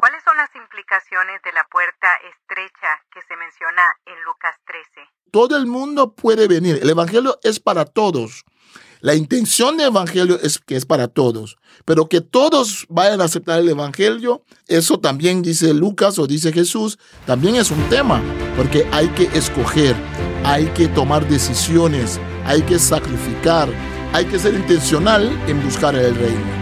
¿Cuáles son las implicaciones de la puerta estrecha que se menciona en Lucas 13? Todo el mundo puede venir. El Evangelio es para todos. La intención del Evangelio es que es para todos, pero que todos vayan a aceptar el Evangelio, eso también dice Lucas o dice Jesús, también es un tema, porque hay que escoger, hay que tomar decisiones, hay que sacrificar, hay que ser intencional en buscar el reino.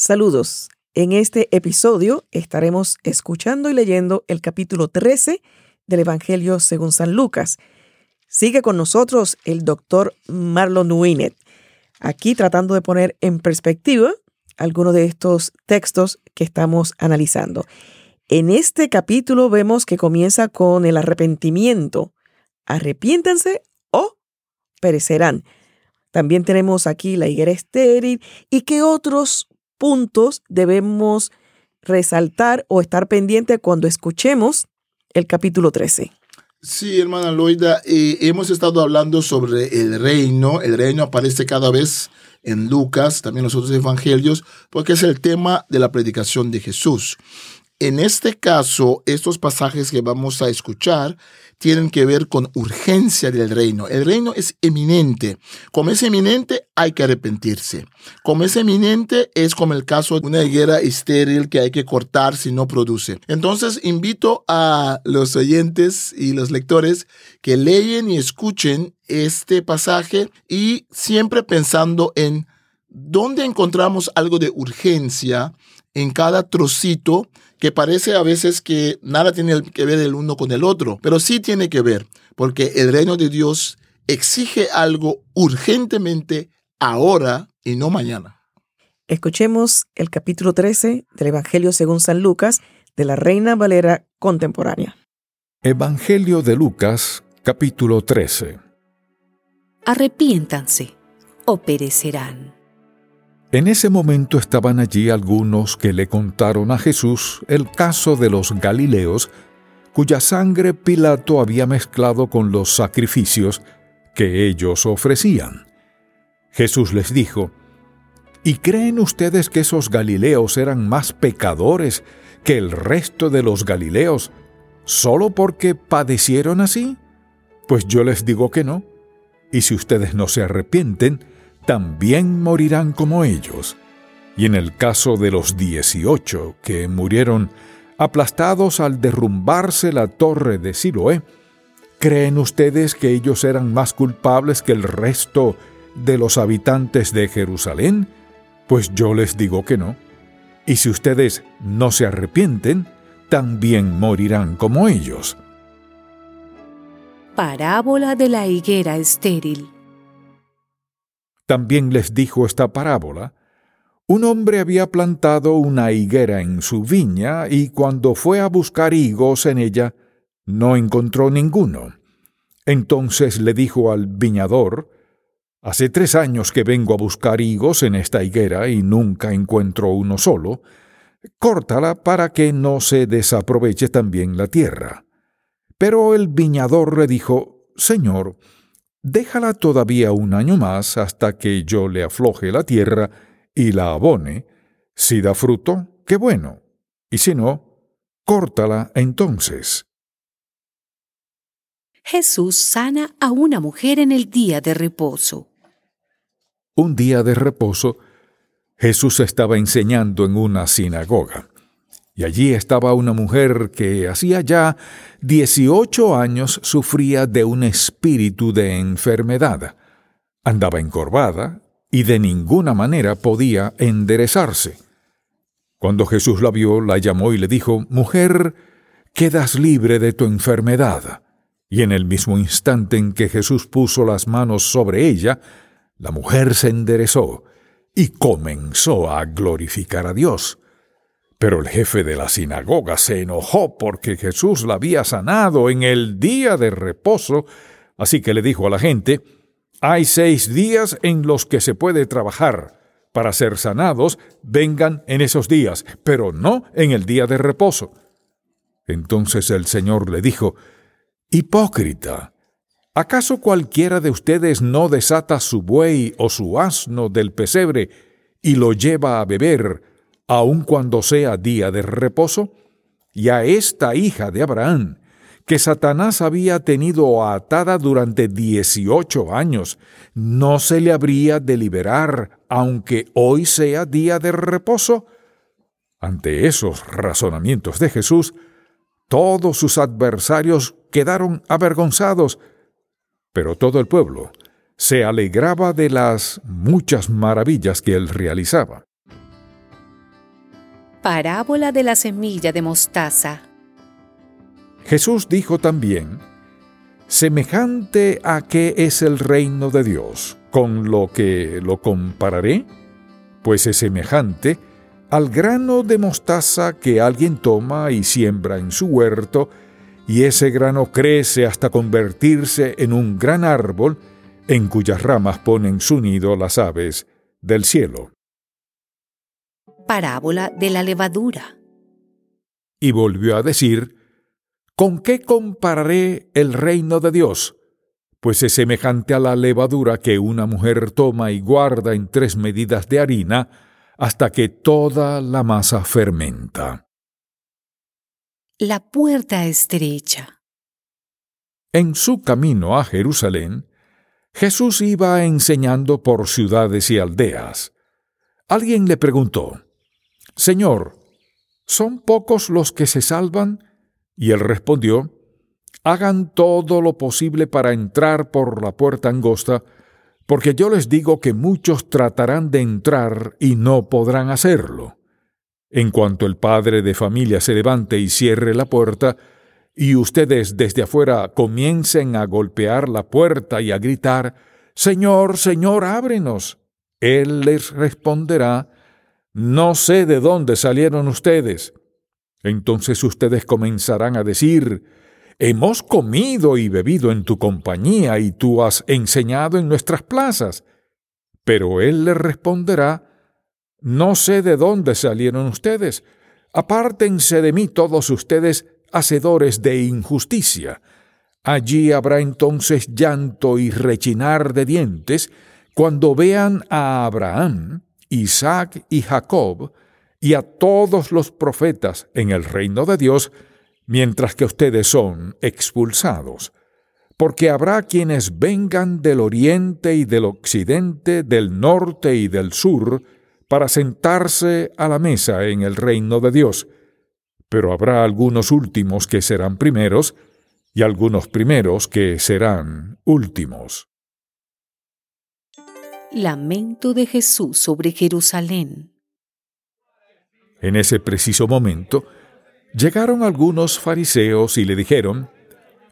Saludos. En este episodio estaremos escuchando y leyendo el capítulo 13 del Evangelio según San Lucas Sigue con nosotros el doctor Marlon Winnet, aquí tratando de poner en perspectiva algunos de estos textos que estamos analizando. En este capítulo vemos que comienza con el arrepentimiento. Arrepiéntanse o perecerán. También tenemos aquí la higuera estéril y qué otros puntos debemos resaltar o estar pendiente cuando escuchemos el capítulo 13. Sí, hermana Loida, eh, hemos estado hablando sobre el reino. El reino aparece cada vez en Lucas, también en los otros evangelios, porque es el tema de la predicación de Jesús. En este caso, estos pasajes que vamos a escuchar tienen que ver con urgencia del reino. El reino es eminente. Como es eminente, hay que arrepentirse. Como es eminente, es como el caso de una higuera estéril que hay que cortar si no produce. Entonces, invito a los oyentes y los lectores que leyen y escuchen este pasaje y siempre pensando en dónde encontramos algo de urgencia en cada trocito que parece a veces que nada tiene que ver el uno con el otro, pero sí tiene que ver, porque el reino de Dios exige algo urgentemente ahora y no mañana. Escuchemos el capítulo 13 del Evangelio según San Lucas de la Reina Valera contemporánea. Evangelio de Lucas, capítulo 13. Arrepiéntanse o perecerán. En ese momento estaban allí algunos que le contaron a Jesús el caso de los Galileos, cuya sangre Pilato había mezclado con los sacrificios que ellos ofrecían. Jesús les dijo, ¿Y creen ustedes que esos Galileos eran más pecadores que el resto de los Galileos solo porque padecieron así? Pues yo les digo que no. Y si ustedes no se arrepienten, también morirán como ellos. Y en el caso de los dieciocho que murieron aplastados al derrumbarse la torre de Siloé, ¿creen ustedes que ellos eran más culpables que el resto de los habitantes de Jerusalén? Pues yo les digo que no. Y si ustedes no se arrepienten, también morirán como ellos. Parábola de la higuera estéril. También les dijo esta parábola. Un hombre había plantado una higuera en su viña y cuando fue a buscar higos en ella, no encontró ninguno. Entonces le dijo al viñador, Hace tres años que vengo a buscar higos en esta higuera y nunca encuentro uno solo. Córtala para que no se desaproveche también la tierra. Pero el viñador le dijo, Señor, déjala todavía un año más hasta que yo le afloje la tierra y la abone. Si da fruto, qué bueno, y si no, córtala entonces. Jesús sana a una mujer en el día de reposo. Un día de reposo, Jesús estaba enseñando en una sinagoga. Y allí estaba una mujer que hacía ya 18 años sufría de un espíritu de enfermedad. Andaba encorvada y de ninguna manera podía enderezarse. Cuando Jesús la vio, la llamó y le dijo, Mujer, quedas libre de tu enfermedad. Y en el mismo instante en que Jesús puso las manos sobre ella, la mujer se enderezó y comenzó a glorificar a Dios. Pero el jefe de la sinagoga se enojó porque Jesús la había sanado en el día de reposo, así que le dijo a la gente, hay seis días en los que se puede trabajar. Para ser sanados, vengan en esos días, pero no en el día de reposo. Entonces el Señor le dijo, Hipócrita, ¿acaso cualquiera de ustedes no desata su buey o su asno del pesebre y lo lleva a beber aun cuando sea día de reposo? Y a esta hija de Abraham, que Satanás había tenido atada durante dieciocho años, ¿no se le habría de liberar aunque hoy sea día de reposo? Ante esos razonamientos de Jesús, todos sus adversarios quedaron avergonzados, pero todo el pueblo se alegraba de las muchas maravillas que él realizaba. Parábola de la semilla de mostaza. Jesús dijo también, semejante a qué es el reino de Dios, con lo que lo compararé, pues es semejante al grano de mostaza que alguien toma y siembra en su huerto, y ese grano crece hasta convertirse en un gran árbol, en cuyas ramas ponen su nido las aves del cielo parábola de la levadura. Y volvió a decir, ¿Con qué compararé el reino de Dios? Pues es semejante a la levadura que una mujer toma y guarda en tres medidas de harina hasta que toda la masa fermenta. La puerta estrecha. En su camino a Jerusalén, Jesús iba enseñando por ciudades y aldeas. Alguien le preguntó, Señor, ¿son pocos los que se salvan? Y él respondió, Hagan todo lo posible para entrar por la puerta angosta, porque yo les digo que muchos tratarán de entrar y no podrán hacerlo. En cuanto el padre de familia se levante y cierre la puerta, y ustedes desde afuera comiencen a golpear la puerta y a gritar, Señor, Señor, ábrenos. Él les responderá, no sé de dónde salieron ustedes. Entonces ustedes comenzarán a decir, Hemos comido y bebido en tu compañía y tú has enseñado en nuestras plazas. Pero él les responderá, No sé de dónde salieron ustedes. Apártense de mí todos ustedes, hacedores de injusticia. Allí habrá entonces llanto y rechinar de dientes cuando vean a Abraham Isaac y Jacob, y a todos los profetas en el reino de Dios, mientras que ustedes son expulsados. Porque habrá quienes vengan del oriente y del occidente, del norte y del sur, para sentarse a la mesa en el reino de Dios. Pero habrá algunos últimos que serán primeros, y algunos primeros que serán últimos. Lamento de Jesús sobre Jerusalén. En ese preciso momento, llegaron algunos fariseos y le dijeron,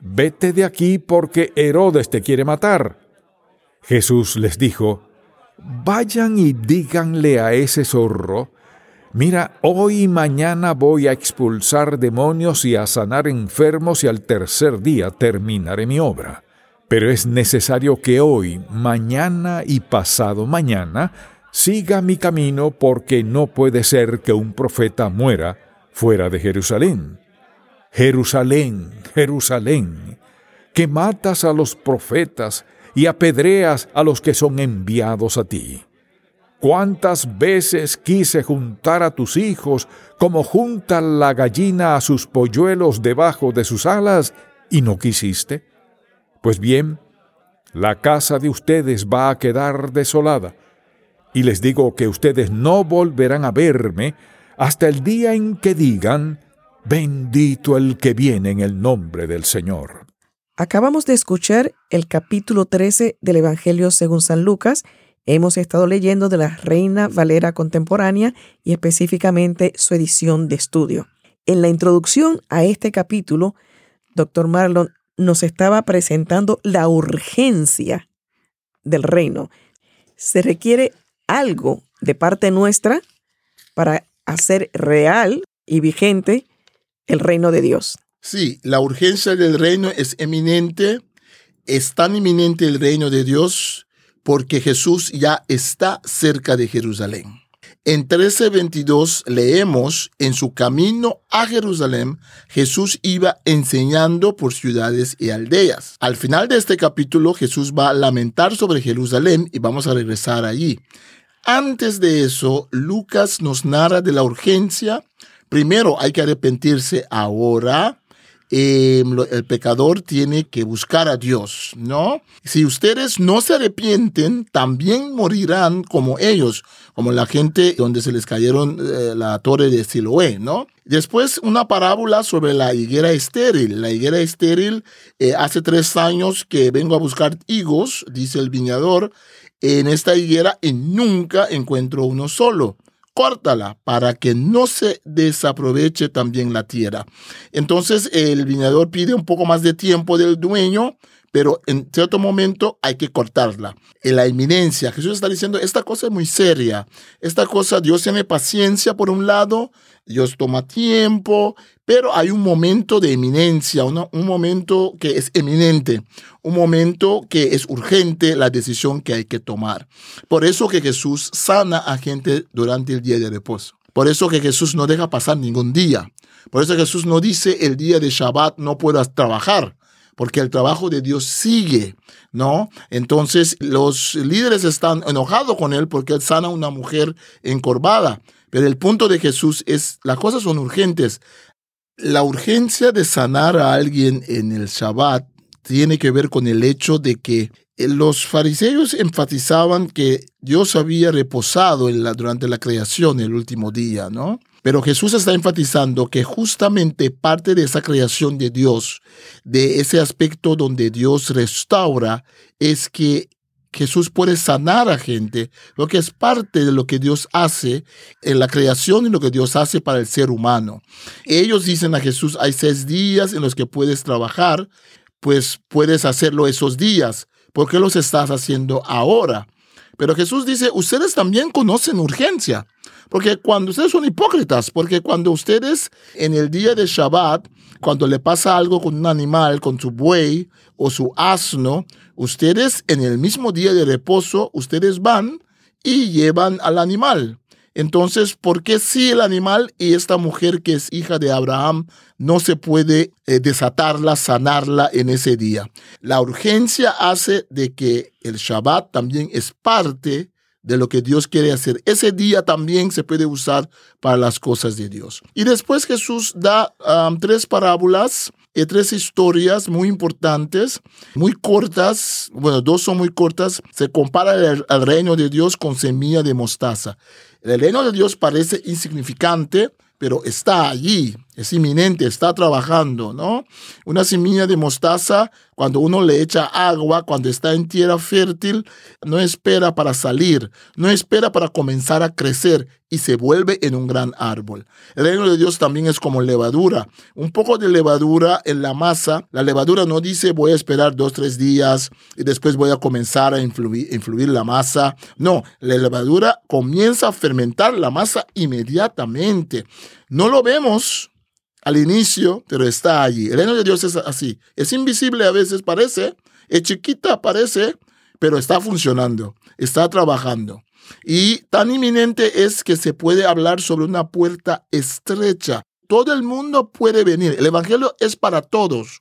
Vete de aquí porque Herodes te quiere matar. Jesús les dijo, Vayan y díganle a ese zorro, Mira, hoy y mañana voy a expulsar demonios y a sanar enfermos y al tercer día terminaré mi obra. Pero es necesario que hoy, mañana y pasado mañana siga mi camino porque no puede ser que un profeta muera fuera de Jerusalén. Jerusalén, Jerusalén, que matas a los profetas y apedreas a los que son enviados a ti. ¿Cuántas veces quise juntar a tus hijos como junta la gallina a sus polluelos debajo de sus alas y no quisiste? Pues bien, la casa de ustedes va a quedar desolada, y les digo que ustedes no volverán a verme hasta el día en que digan, bendito el que viene en el nombre del Señor. Acabamos de escuchar el capítulo 13 del Evangelio según San Lucas. Hemos estado leyendo de la Reina Valera Contemporánea y específicamente su edición de estudio. En la introducción a este capítulo, Dr. Marlon nos estaba presentando la urgencia del reino. Se requiere algo de parte nuestra para hacer real y vigente el reino de Dios. Sí, la urgencia del reino es eminente, es tan inminente el reino de Dios porque Jesús ya está cerca de Jerusalén. En 13:22 leemos, en su camino a Jerusalén, Jesús iba enseñando por ciudades y aldeas. Al final de este capítulo, Jesús va a lamentar sobre Jerusalén y vamos a regresar allí. Antes de eso, Lucas nos narra de la urgencia. Primero hay que arrepentirse ahora eh, el pecador tiene que buscar a Dios, ¿no? Si ustedes no se arrepienten, también morirán como ellos, como la gente donde se les cayeron eh, la torre de Siloé, ¿no? Después una parábola sobre la higuera estéril. La higuera estéril, eh, hace tres años que vengo a buscar higos, dice el viñador, en esta higuera y nunca encuentro uno solo córtala para que no se desaproveche también la tierra. Entonces el viñador pide un poco más de tiempo del dueño, pero en cierto momento hay que cortarla. En la inminencia, Jesús está diciendo, esta cosa es muy seria, esta cosa, Dios tiene paciencia por un lado, Dios toma tiempo, pero hay un momento de eminencia, un momento que es eminente, un momento que es urgente la decisión que hay que tomar. Por eso que Jesús sana a gente durante el día de reposo. Por eso que Jesús no deja pasar ningún día. Por eso Jesús no dice el día de Shabbat no puedas trabajar, porque el trabajo de Dios sigue, ¿no? Entonces los líderes están enojados con él porque él sana a una mujer encorvada. Pero el punto de Jesús es, las cosas son urgentes. La urgencia de sanar a alguien en el Shabbat tiene que ver con el hecho de que los fariseos enfatizaban que Dios había reposado en la, durante la creación el último día, ¿no? Pero Jesús está enfatizando que justamente parte de esa creación de Dios, de ese aspecto donde Dios restaura, es que Jesús puede sanar a gente, lo que es parte de lo que Dios hace en la creación y lo que Dios hace para el ser humano. Ellos dicen a Jesús, hay seis días en los que puedes trabajar, pues puedes hacerlo esos días. ¿Por qué los estás haciendo ahora? Pero Jesús dice, ustedes también conocen urgencia, porque cuando ustedes son hipócritas, porque cuando ustedes en el día de Shabbat, cuando le pasa algo con un animal, con su buey o su asno, ustedes en el mismo día de reposo, ustedes van y llevan al animal. Entonces, ¿por qué si el animal y esta mujer que es hija de Abraham no se puede eh, desatarla, sanarla en ese día? La urgencia hace de que el Shabbat también es parte de lo que Dios quiere hacer. Ese día también se puede usar para las cosas de Dios. Y después Jesús da tres parábolas y tres historias muy importantes, muy cortas. Bueno, dos son muy cortas. Se compara el, el reino de Dios con semilla de mostaza. El reino de Dios parece insignificante, pero está allí, es inminente, está trabajando, ¿no? Una semilla de mostaza, cuando uno le echa agua, cuando está en tierra fértil, no espera para salir, no espera para comenzar a crecer y se vuelve en un gran árbol. El reino de Dios también es como levadura, un poco de levadura en la masa. La levadura no dice voy a esperar dos, tres días y después voy a comenzar a influir, influir la masa. No, la levadura comienza a fermentar la masa inmediatamente. No lo vemos al inicio, pero está allí. El reino de Dios es así. Es invisible a veces, parece, es chiquita, parece, pero está funcionando, está trabajando. Y tan inminente es que se puede hablar sobre una puerta estrecha. Todo el mundo puede venir. El Evangelio es para todos.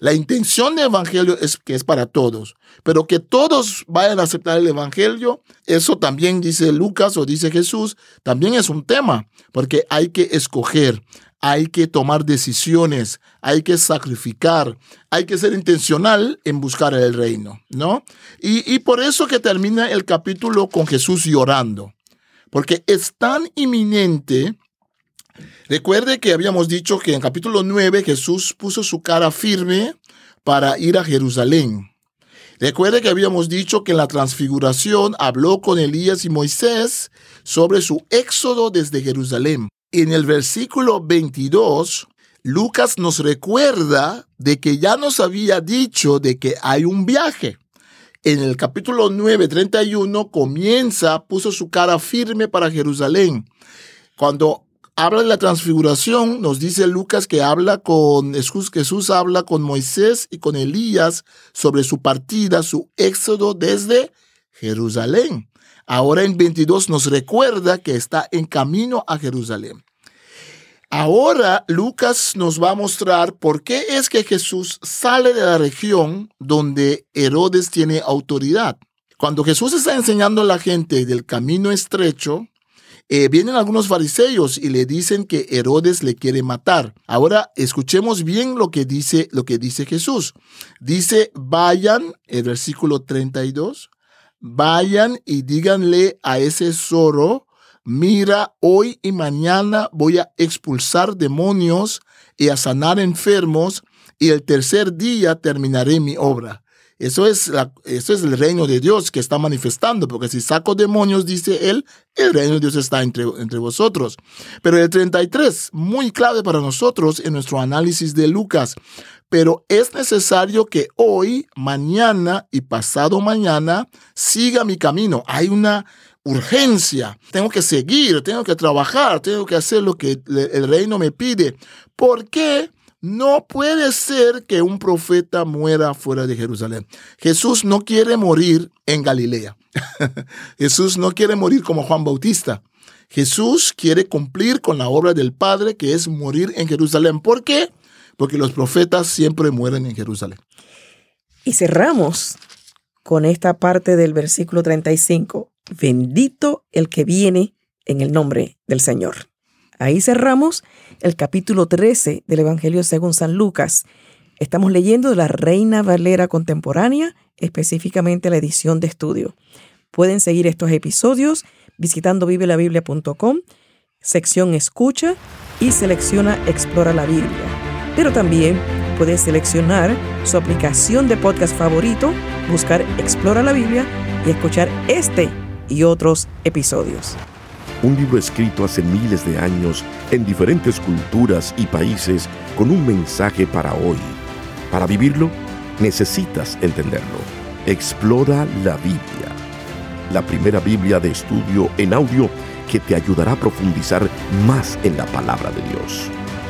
La intención del Evangelio es que es para todos, pero que todos vayan a aceptar el Evangelio, eso también dice Lucas o dice Jesús, también es un tema, porque hay que escoger, hay que tomar decisiones, hay que sacrificar, hay que ser intencional en buscar el reino, ¿no? Y, por eso que termina el capítulo con Jesús llorando, porque es tan inminente Recuerde que habíamos dicho que en capítulo 9 Jesús puso su cara firme para ir a Jerusalén. Recuerde que habíamos dicho que en la transfiguración habló con Elías y Moisés sobre su éxodo desde Jerusalén. En el versículo 22, Lucas nos recuerda de que ya nos había dicho de que hay un viaje en el capítulo 9, 31, comienza, puso su cara firme para Jerusalén. Cuando habla de la transfiguración, nos dice Lucas que habla con Jesús, Jesús habla con Moisés y con Elías sobre su partida, su éxodo desde Jerusalén. Ahora en 22 nos recuerda que está en camino a Jerusalén. Ahora Lucas nos va a mostrar por qué es que Jesús sale de la región donde Herodes tiene autoridad. Cuando Jesús está enseñando a la gente del camino estrecho, eh, vienen algunos fariseos y le dicen que Herodes le quiere matar. Ahora escuchemos bien lo que dice, lo que dice Jesús. Dice, vayan, el versículo 32, vayan y díganle a ese zorro mira, hoy y mañana voy a expulsar demonios y a sanar enfermos, y el tercer día terminaré mi obra. Eso es, eso es el reino de Dios que está manifestando, porque si saco demonios, dice él, el reino de Dios está entre, entre vosotros. Pero el 33, muy clave para nosotros en nuestro análisis de Lucas. Pero es necesario que hoy, mañana y pasado mañana siga mi camino. Hay una, urgencia. Tengo que seguir, tengo que trabajar, tengo que hacer lo que el reino me pide. ¿Por qué? No puede ser que un profeta muera fuera de Jerusalén. Jesús no quiere morir en Galilea. Jesús no quiere morir como Juan Bautista. Jesús quiere cumplir con la obra del Padre, que es morir en Jerusalén. ¿Por qué? Porque los profetas siempre mueren en Jerusalén. Y cerramos con esta parte del versículo 35. Bendito el que viene en el nombre del Señor. Ahí cerramos el capítulo 13 del Evangelio según San Lucas. Estamos leyendo de la Reina Valera Contemporánea, específicamente la edición de estudio. Pueden seguir estos episodios visitando vivelabiblia.com, sección Escucha y selecciona Explora la Biblia. Pero también puede seleccionar su aplicación de podcast favorito, buscar Explora la Biblia y escuchar este y otros episodios. Un libro escrito hace miles de años en diferentes culturas y países con un mensaje para hoy. Para vivirlo, necesitas entenderlo. Explora la Biblia. La primera Biblia de estudio en audio que te ayudará a profundizar más en la palabra de Dios.